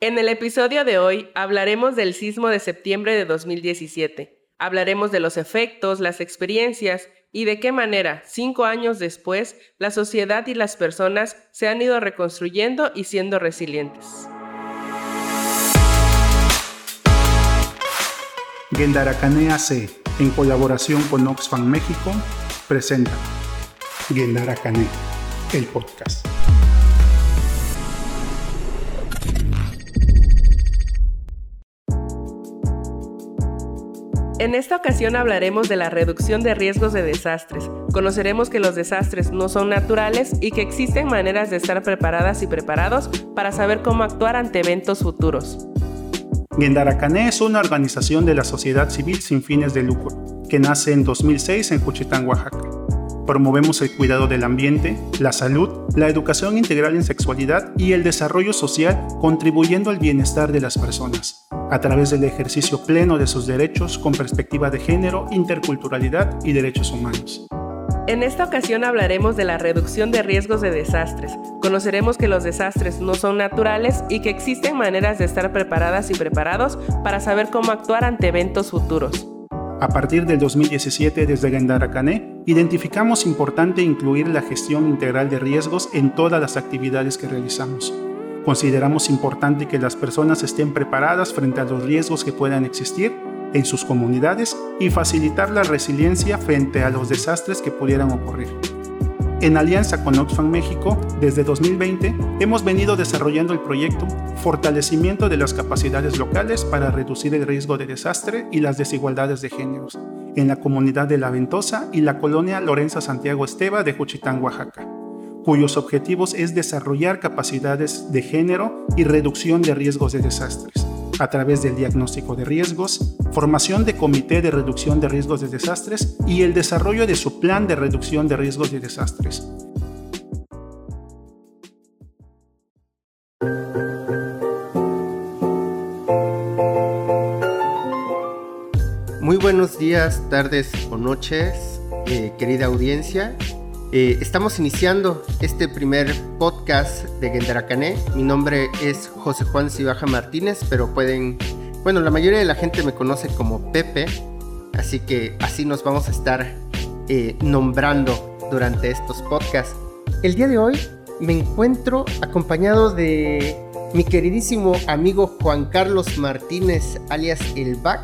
En el episodio de hoy hablaremos del sismo de septiembre de 2017. Hablaremos de los efectos, las experiencias y de qué manera, cinco años después, la sociedad y las personas se han ido reconstruyendo y siendo resilientes. Gendaracane AC, en colaboración con Oxfam México, presenta Gendaracane, el podcast. En esta ocasión hablaremos de la reducción de riesgos de desastres. Conoceremos que los desastres no son naturales y que existen maneras de estar preparadas y preparados para saber cómo actuar ante eventos futuros. Guendaracané es una organización de la sociedad civil sin fines de lucro, que nace en 2006 en Juchitán, Oaxaca. Promovemos el cuidado del ambiente, la salud, la educación integral en sexualidad y el desarrollo social, contribuyendo al bienestar de las personas a través del ejercicio pleno de sus derechos con perspectiva de género, interculturalidad y derechos humanos. En esta ocasión hablaremos de la reducción de riesgos de desastres. Conoceremos que los desastres no son naturales y que existen maneras de estar preparadas y preparados para saber cómo actuar ante eventos futuros. A partir del 2017, desde Gendaracané, identificamos importante incluir la gestión integral de riesgos en todas las actividades que realizamos Consideramos importante que las personas estén preparadas frente a los riesgos que puedan existir en sus comunidades y facilitar la resiliencia frente a los desastres que pudieran ocurrir. En alianza con Oxfam México, desde 2020 hemos venido desarrollando el proyecto Fortalecimiento de las capacidades locales para reducir el riesgo de desastre y las desigualdades de géneros en la comunidad de La Ventosa y la colonia Lorenza Santiago Esteba de Juchitán, Oaxaca cuyos objetivos es desarrollar capacidades de género y reducción de riesgos de desastres a través del diagnóstico de riesgos, formación de comité de reducción de riesgos de desastres y el desarrollo de su plan de reducción de riesgos de desastres. Muy buenos días, tardes o noches, eh, querida audiencia. Eh, estamos iniciando este primer podcast de Gendaracané. Mi nombre es José Juan Cibaja Martínez, pero pueden, bueno, la mayoría de la gente me conoce como Pepe, así que así nos vamos a estar eh, nombrando durante estos podcasts. El día de hoy me encuentro acompañado de mi queridísimo amigo Juan Carlos Martínez, alias El Bac,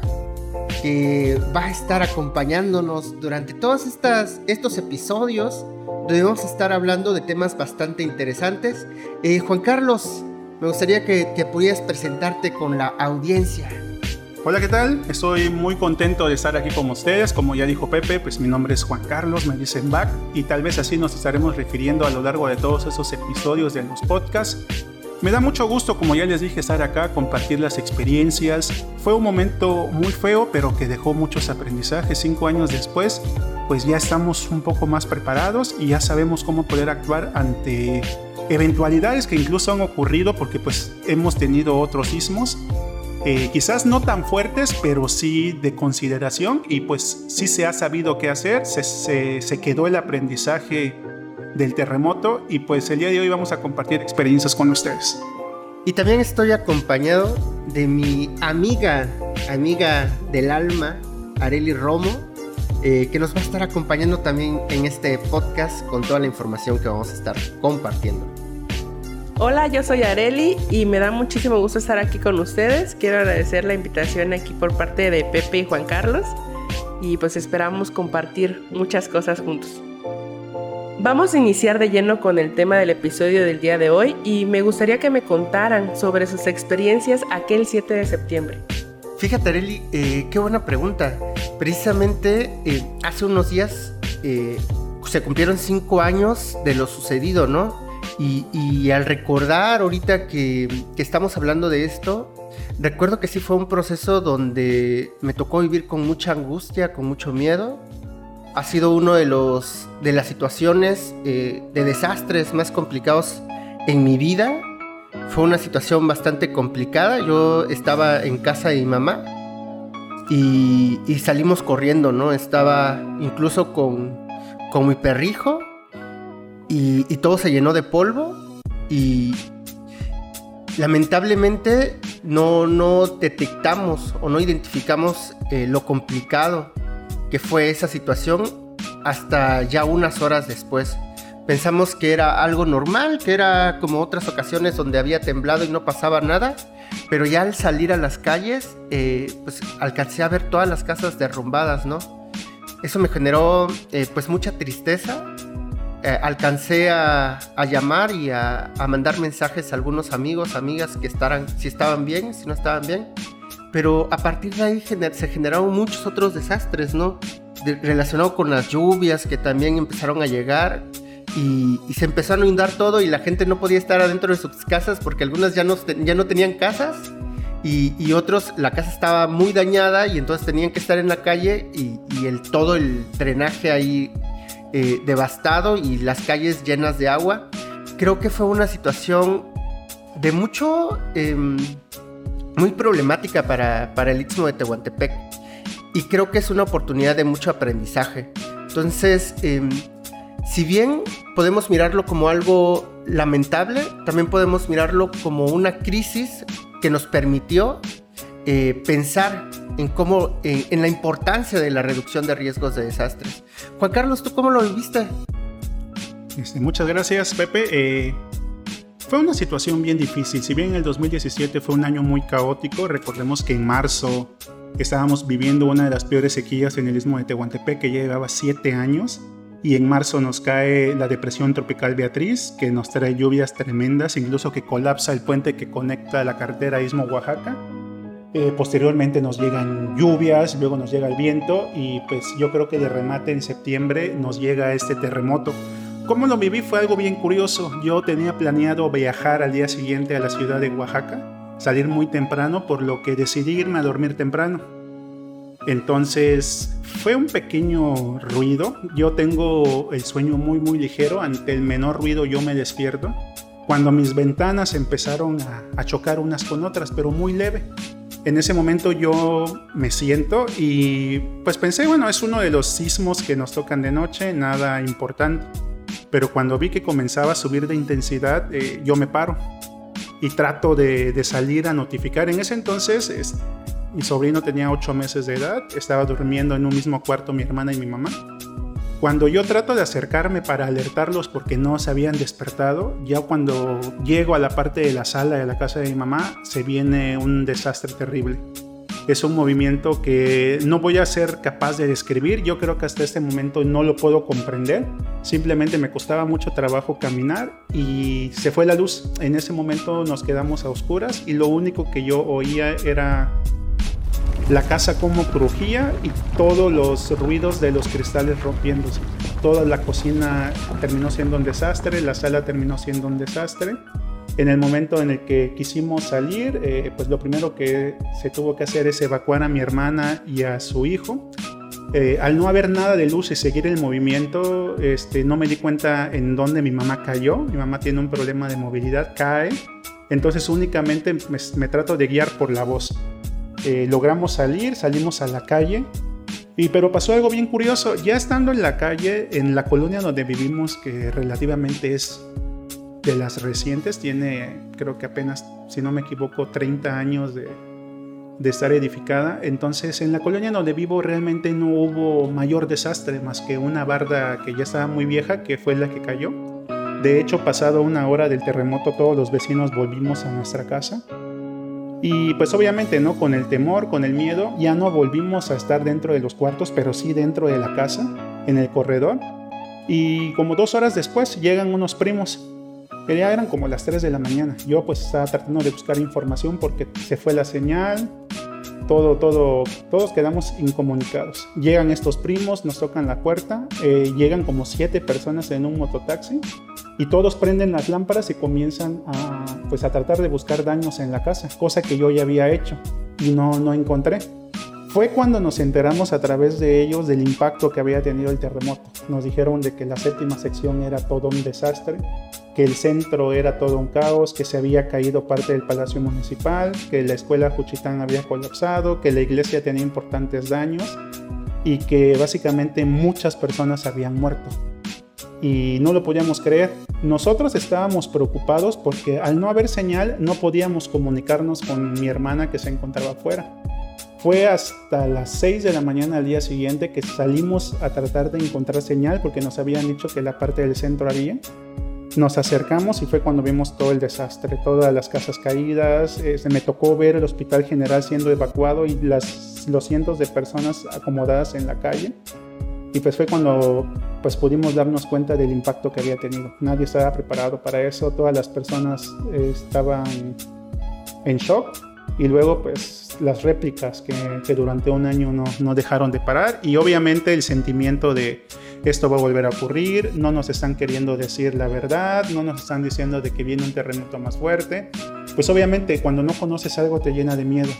que va a estar acompañándonos durante todos estas, estos episodios debemos estar hablando de temas bastante interesantes. Eh, Juan Carlos, me gustaría que, que pudieras presentarte con la audiencia. Hola, ¿qué tal? Estoy muy contento de estar aquí con ustedes. Como ya dijo Pepe, pues mi nombre es Juan Carlos, me dicen Back, y tal vez así nos estaremos refiriendo a lo largo de todos esos episodios de los podcasts. Me da mucho gusto, como ya les dije, estar acá, compartir las experiencias. Fue un momento muy feo, pero que dejó muchos aprendizajes. Cinco años después, pues ya estamos un poco más preparados y ya sabemos cómo poder actuar ante eventualidades que incluso han ocurrido porque pues hemos tenido otros sismos. Eh, quizás no tan fuertes, pero sí de consideración y pues sí se ha sabido qué hacer, se, quedó el aprendizaje del terremoto y pues el día de hoy vamos a compartir experiencias con ustedes. Y también estoy acompañado de mi amiga, amiga del alma, Areli Romo, eh, que nos va a estar acompañando también en este podcast con toda la información que vamos a estar compartiendo. Hola, yo soy Areli y me da muchísimo gusto estar aquí con ustedes. Quiero agradecer la invitación aquí por parte de Pepe y Juan Carlos y pues esperamos compartir muchas cosas juntos. Vamos a iniciar de lleno con el tema del episodio del día de hoy y me gustaría que me contaran sobre sus experiencias aquel 7 de septiembre. Fíjate, Areli, eh, qué buena pregunta. Precisamente eh, hace unos días eh, se cumplieron cinco años de lo sucedido, ¿no? Y, al recordar ahorita que, que estamos hablando de esto, recuerdo que sí fue un proceso donde me tocó vivir con mucha angustia, con mucho miedo, ha sido uno de los de las situaciones eh, de desastres más complicados en mi vida. Fue una situación bastante complicada. Yo estaba en casa de mi mamá y, salimos corriendo, ¿no? Estaba incluso con, con mi perrijo y, todo se llenó de polvo y, lamentablemente no, no detectamos o no identificamos eh, lo complicado que fue esa situación hasta ya unas horas después. Pensamos que era algo normal, que era como otras ocasiones donde había temblado y no pasaba nada, pero ya al salir a las calles, eh, pues alcancé a ver todas las casas derrumbadas, ¿no? Eso me generó eh, pues mucha tristeza. Eh, alcancé a, llamar y a, mandar mensajes a algunos amigos, amigas que estaran, si estaban bien, si no estaban bien. Pero a partir de ahí se generaron muchos otros desastres, ¿no? relacionados con las lluvias que también empezaron a llegar y, se empezó a inundar todo y la gente no podía estar adentro de sus casas porque algunas ya no, ya no tenían casas y, otros la casa estaba muy dañada y entonces tenían que estar en la calle y, el, todo el drenaje ahí eh, devastado y las calles llenas de agua. Creo que fue una situación de mucho, em, muy problemática para, para el Istmo de Tehuantepec y creo que es una oportunidad de mucho aprendizaje. Entonces, em, si bien podemos mirarlo como algo lamentable, también podemos mirarlo como una crisis que nos permitió eh, pensar en cómo, en la importancia de la reducción de riesgos de desastres. Juan Carlos, ¿tú cómo lo viviste? Este, muchas gracias, Pepe. Eh, fue una situación bien difícil. Si bien el 2017 fue un año muy caótico, recordemos que en marzo estábamos viviendo una de las peores sequías en el istmo de Tehuantepec, que llevaba siete años y en marzo nos cae la depresión tropical Beatriz, que nos trae lluvias tremendas, incluso que colapsa el puente que conecta la carretera Istmo Oaxaca. Eh, posteriormente nos llegan lluvias, luego nos llega el viento y pues yo creo que de remate en septiembre nos llega este terremoto. ¿Cómo lo viví? Fue algo bien curioso. Yo tenía planeado viajar al día siguiente a la ciudad de Oaxaca, salir muy temprano, por lo que decidí irme a dormir temprano. Entonces fue un pequeño ruido. Yo tengo el sueño muy muy ligero. Ante el menor ruido yo me despierto. Cuando mis ventanas empezaron a, chocar unas con otras, pero muy leve. En ese momento yo me siento y pues pensé, bueno, es uno de los sismos que nos tocan de noche, nada importante. Pero cuando vi que comenzaba a subir de intensidad, eh, yo me paro y trato de, salir a notificar. En ese entonces mi sobrino tenía 8 meses de edad, estaba durmiendo en un mismo cuarto mi hermana y mi mamá. Cuando yo trato de acercarme para alertarlos porque no se habían despertado, ya cuando llego a la parte de la sala de la casa de mi mamá, se viene un desastre terrible. Es un movimiento que no voy a ser capaz de describir, yo creo que hasta este momento no lo puedo comprender, simplemente me costaba mucho trabajo caminar y se fue la luz. En ese momento nos quedamos a oscuras y lo único que yo oía era la casa como crujía y todos los ruidos de los cristales rompiéndose. Toda la cocina terminó siendo un desastre, la sala terminó siendo un desastre. En el momento en el que quisimos salir, eh, pues lo primero que se tuvo que hacer es evacuar a mi hermana y a su hijo. Eh, al no haber nada de luz y seguir el movimiento, este, no me di cuenta en dónde mi mamá cayó. Mi mamá tiene un problema de movilidad, cae. Entonces únicamente me trato de guiar por la voz. Eh, logramos salir, salimos a la calle. Y pero pasó algo bien curioso, ya estando en la calle, en la colonia donde vivimos, que relativamente es de las recientes, tiene creo que apenas, si no me equivoco, 30 años de, estar edificada. Entonces en la colonia donde vivo realmente no hubo mayor desastre más que una barda que ya estaba muy vieja, que fue la que cayó. De hecho, pasado una hora del terremoto, todos los vecinos volvimos a nuestra casa. Y pues obviamente, ¿no? Con el temor, con el miedo, ya no volvimos a estar dentro de los cuartos, pero sí dentro de la casa, en el corredor. Y como dos horas después llegan unos primos, que ya eran como las 3 de la mañana. Yo pues estaba tratando de buscar información porque se fue la señal, todo, todo, todos quedamos incomunicados. Llegan estos primos, nos tocan la puerta, eh, llegan como siete personas en un mototaxi y todos prenden las lámparas y comienzan a, pues, a tratar de buscar daños en la casa, cosa que yo ya había hecho y no, no encontré. Fue cuando nos enteramos a través de ellos del impacto que había tenido el terremoto. Nos dijeron de que la séptima sección era todo un desastre, que el centro era todo un caos, que se había caído parte del Palacio Municipal, que la escuela Juchitán había colapsado, que la iglesia tenía importantes daños y que básicamente muchas personas habían muerto. Y no lo podíamos creer. nosotros estábamos preocupados porque al no haber señal no podíamos comunicarnos con mi hermana que se encontraba afuera. Fue hasta las 6 de la mañana al día siguiente que salimos a tratar de encontrar señal porque nos habían dicho que la parte del centro había. Nos acercamos y fue cuando vimos todo el desastre, todas las casas caídas. Eh, me tocó ver el hospital general siendo evacuado y las, los cientos de personas acomodadas en la calle. Y pues fue cuando pues pudimos darnos cuenta del impacto que había tenido. Nadie estaba preparado para eso, todas las personas eh, estaban en shock y luego pues las réplicas que, que durante un año no, no, dejaron de parar. Y obviamente el sentimiento de esto va a volver a ocurrir, no nos están queriendo decir la verdad, no nos están diciendo de que viene un terremoto más fuerte, pues obviamente cuando no conoces algo te llena de miedo.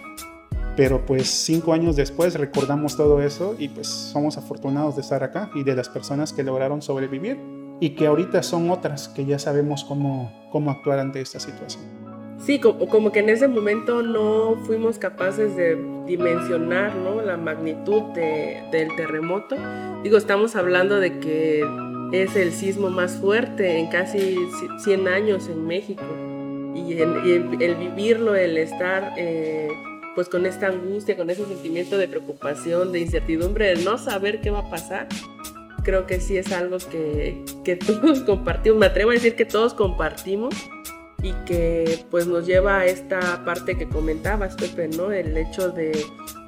Pero pues cinco años después recordamos todo eso y pues somos afortunados de estar acá y de las personas que lograron sobrevivir y que ahorita son otras que ya sabemos cómo, cómo actuar ante esta situación. Sí, como, que en ese momento no fuimos capaces de dimensionar ¿no? la magnitud de, del terremoto. Digo, estamos hablando de que es el sismo más fuerte en casi 100 años en México. Y el, el, vivirlo, el estar... Eh, pues con esta angustia, con ese sentimiento de preocupación, de incertidumbre, de no saber qué va a pasar, creo que sí es algo que, que todos compartimos, me atrevo a decir que todos compartimos y que pues nos lleva a esta parte que comentabas, Pepe, ¿no? El hecho de,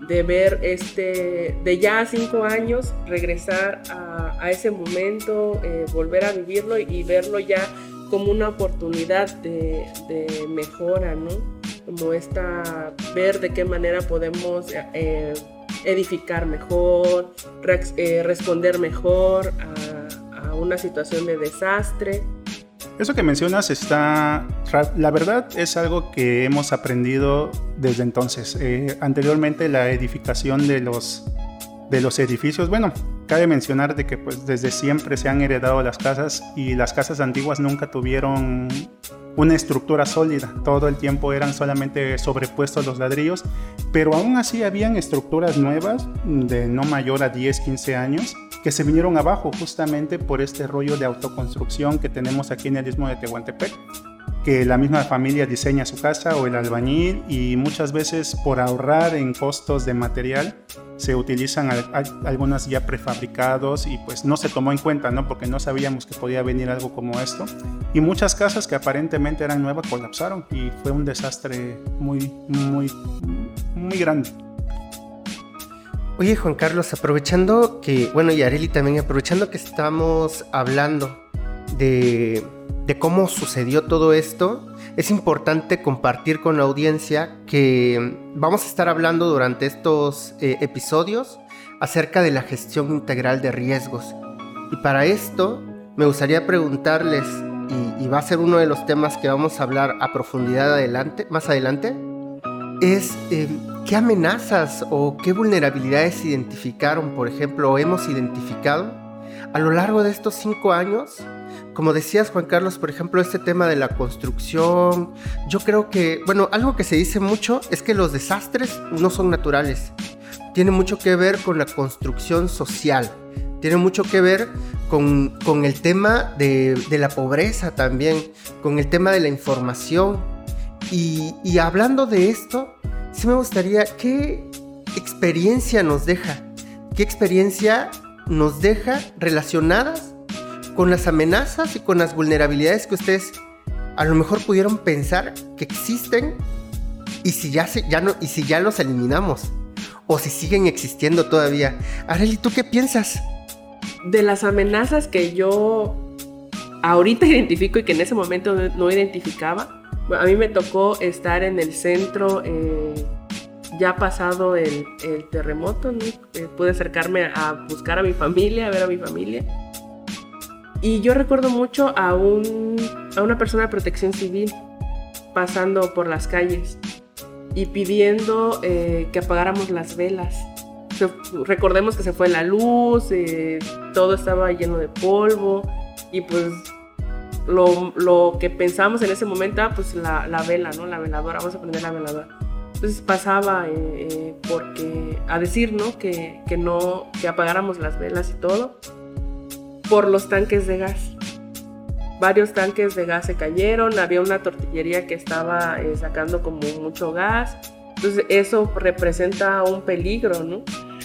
de ver este, de ya cinco años, regresar a, ese momento, eh, volver a vivirlo y verlo ya como una oportunidad de, mejora, ¿no? como esta, ver de qué manera podemos eh, edificar mejor, eh, responder mejor a, a, una situación de desastre. Eso que mencionas está, la verdad es algo que hemos aprendido desde entonces. Eh, anteriormente la edificación de los, de los edificios, bueno, cabe mencionar de que pues desde siempre se han heredado las casas y las casas antiguas nunca tuvieron una estructura sólida. Todo el tiempo eran solamente sobrepuestos los ladrillos, pero aún así habían estructuras nuevas de no mayor a 10, 15 años que se vinieron abajo justamente por este rollo de autoconstrucción que tenemos aquí en el istmo de Tehuantepec que la misma familia diseña su casa o el albañil y muchas veces por ahorrar en costos de material se utilizan algunas ya prefabricados y pues no se tomó en cuenta, ¿no? Porque no sabíamos que podía venir algo como esto. Y muchas casas que aparentemente eran nuevas colapsaron y fue un desastre muy, muy, muy grande. Oye Juan Carlos, aprovechando que, bueno, y Areli también, aprovechando que estamos hablando de de cómo sucedió todo esto, es importante compartir con la audiencia que vamos a estar hablando durante estos eh, episodios acerca de la gestión integral de riesgos. Y para esto me gustaría preguntarles, y, va a ser uno de los temas que vamos a hablar a profundidad adelante, más adelante, es eh, qué amenazas o qué vulnerabilidades identificaron, por ejemplo, o hemos identificado a lo largo de estos cinco años como decías Juan Carlos, por ejemplo, este tema de la construcción, yo creo que, bueno, algo que se dice mucho es que los desastres no son naturales. Tiene mucho que ver con la construcción social, tiene mucho que ver con, con el tema de, de, la pobreza también, con el tema de la información. Y, y hablando de esto, sí me gustaría, ¿qué experiencia nos deja? ¿Qué experiencia nos deja relacionadas con las amenazas y con las vulnerabilidades que ustedes a lo mejor pudieron pensar que existen y si ya, se, ya, no, y si ya los eliminamos o si siguen existiendo todavía. Areli, ¿tú qué piensas? De las amenazas que yo ahorita identifico y que en ese momento no identificaba, a mí me tocó estar en el centro eh, ya pasado el, el terremoto, eh, pude acercarme a buscar a mi familia, a ver a mi familia y yo recuerdo mucho a, un, a una persona de protección civil pasando por las calles y pidiendo eh, que apagáramos las velas. recordemos que se fue la luz, eh, todo estaba lleno de polvo y pues lo, lo, que pensamos en ese momento era pues la, la, vela, ¿no? La veladora, vamos a prender la veladora. Entonces pasaba eh, porque a decir, ¿no? Que, que no, que apagáramos las velas y todo por los tanques de gas. varios tanques de gas se cayeron, había una tortillería que estaba eh, sacando como mucho gas, entonces eso representa un peligro, ¿no?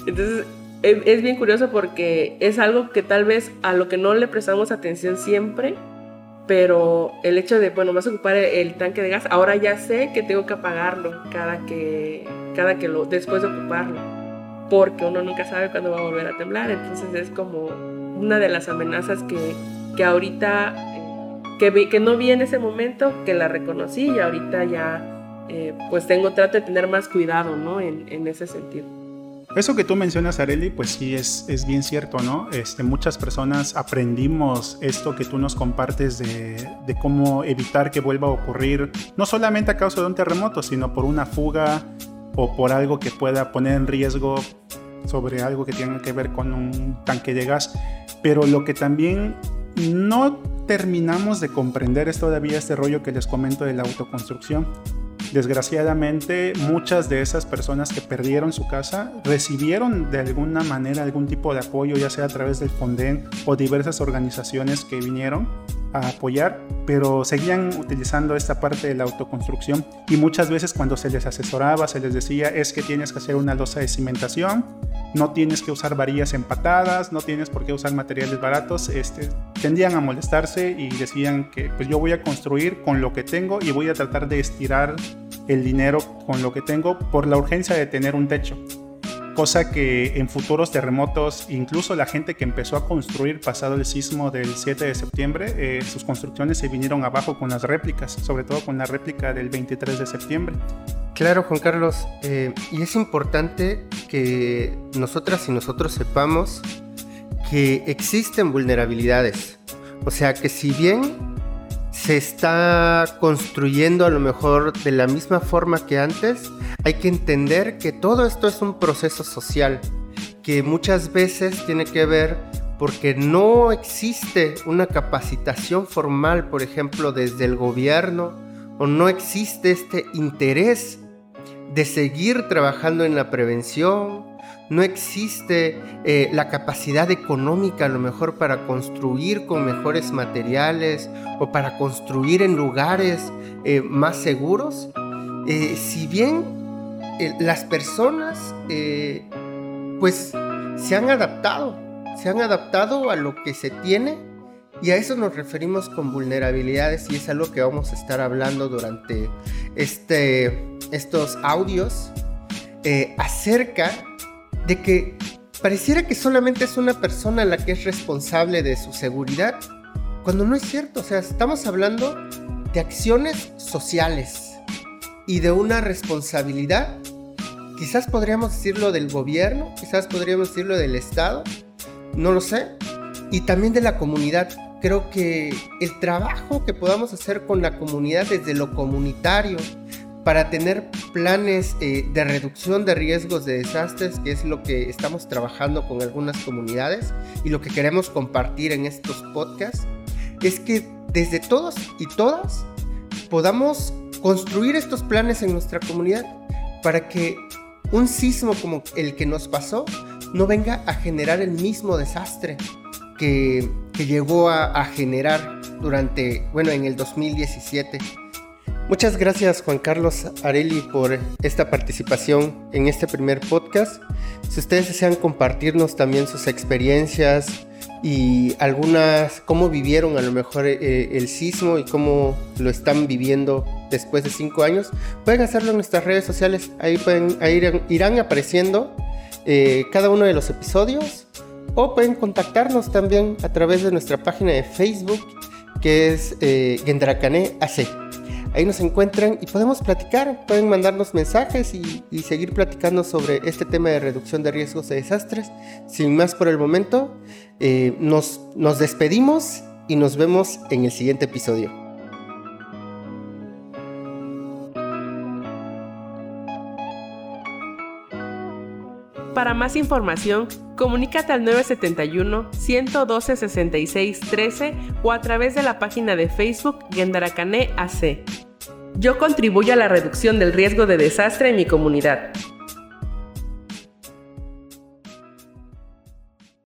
Entonces es, bien curioso porque es algo que tal vez a lo que no le prestamos atención siempre, pero el hecho de, bueno, vas a ocupar el, tanque de gas, ahora ya sé que tengo que apagarlo cada que, cada que lo, después de ocuparlo, porque uno nunca sabe cuándo va a volver a temblar, entonces es como una de las amenazas que, que ahorita, eh, que, que no vi en ese momento, que la reconocí y ahorita ya, eh, pues tengo, trato de tener más cuidado, ¿no? En, en ese sentido. Eso que tú mencionas, Areli, pues sí es, es bien cierto, ¿no? Este, muchas personas aprendimos esto que tú nos compartes de, de, cómo evitar que vuelva a ocurrir, no solamente a causa de un terremoto, sino por una fuga o por algo que pueda poner en riesgo sobre algo que tenga que ver con un tanque de gas. Pero lo que también no terminamos de comprender es todavía este rollo que les comento de la autoconstrucción. Desgraciadamente, muchas de esas personas que perdieron su casa recibieron de alguna manera algún tipo de apoyo, ya sea a través del Fonden o diversas organizaciones que vinieron a apoyar, pero seguían utilizando esta parte de la autoconstrucción. Y muchas veces cuando se les asesoraba se les decía es que tienes que hacer una losa de cimentación, no tienes que usar varillas empatadas, no tienes por qué usar materiales baratos, este, tendían a molestarse y decían que pues yo voy a construir con lo que tengo y voy a tratar de estirar el dinero con lo que tengo por la urgencia de tener un techo cosa que en futuros terremotos, incluso la gente que empezó a construir pasado el sismo del 7 de septiembre, eh, sus construcciones se vinieron abajo con las réplicas, sobre todo con la réplica del 23 de septiembre. Claro, Juan Carlos, eh, y es importante que nosotras y nosotros sepamos que existen vulnerabilidades. O sea que si bien se está construyendo a lo mejor de la misma forma que antes, hay que entender que todo esto es un proceso social que muchas veces tiene que ver porque no existe una capacitación formal, por ejemplo, desde el gobierno, o no existe este interés de seguir trabajando en la prevención, no existe eh, la capacidad económica a lo mejor para construir con mejores materiales o para construir en lugares eh, más seguros, eh, si bien las personas pues se han adaptado, se han adaptado a lo que se tiene y a eso nos referimos con vulnerabilidades y es algo que vamos a estar hablando durante este, estos audios acerca de que pareciera que solamente es una persona la que es responsable de su seguridad, cuando no es cierto. O sea, estamos hablando de acciones sociales y de una responsabilidad. Quizás podríamos decirlo del gobierno, quizás podríamos decirlo del Estado, no lo sé. Y también de la comunidad. Creo que el trabajo que podamos hacer con la comunidad desde lo comunitario, para tener planes eh, de reducción de riesgos de desastres, que es lo que estamos trabajando con algunas comunidades y lo que queremos compartir en estos podcasts, es que desde todos y todas podamos construir estos planes en nuestra comunidad para que un sismo como el que nos pasó no venga a generar el mismo desastre que, que llegó a, generar durante, bueno, en el 2017. Muchas gracias Juan Carlos Areli por esta participación en este primer podcast. Si ustedes desean compartirnos también sus experiencias y algunas, cómo vivieron a lo mejor eh, el sismo y cómo lo están viviendo después de cinco años, pueden hacerlo en nuestras redes sociales. Ahí, pueden, irán, apareciendo eh, cada uno de los episodios o pueden contactarnos también a través de nuestra página de Facebook que es eh, AC. Ahí nos encuentran y podemos platicar, pueden mandarnos mensajes y, seguir platicando sobre este tema de reducción de riesgos de desastres. Sin más por el momento, eh, nos despedimos y nos vemos en el siguiente episodio. Para más información, comunícate al 971-112-6613 o a través de la página de Facebook Gendaracane AC. Yo contribuyo a la reducción del riesgo de desastre en mi comunidad.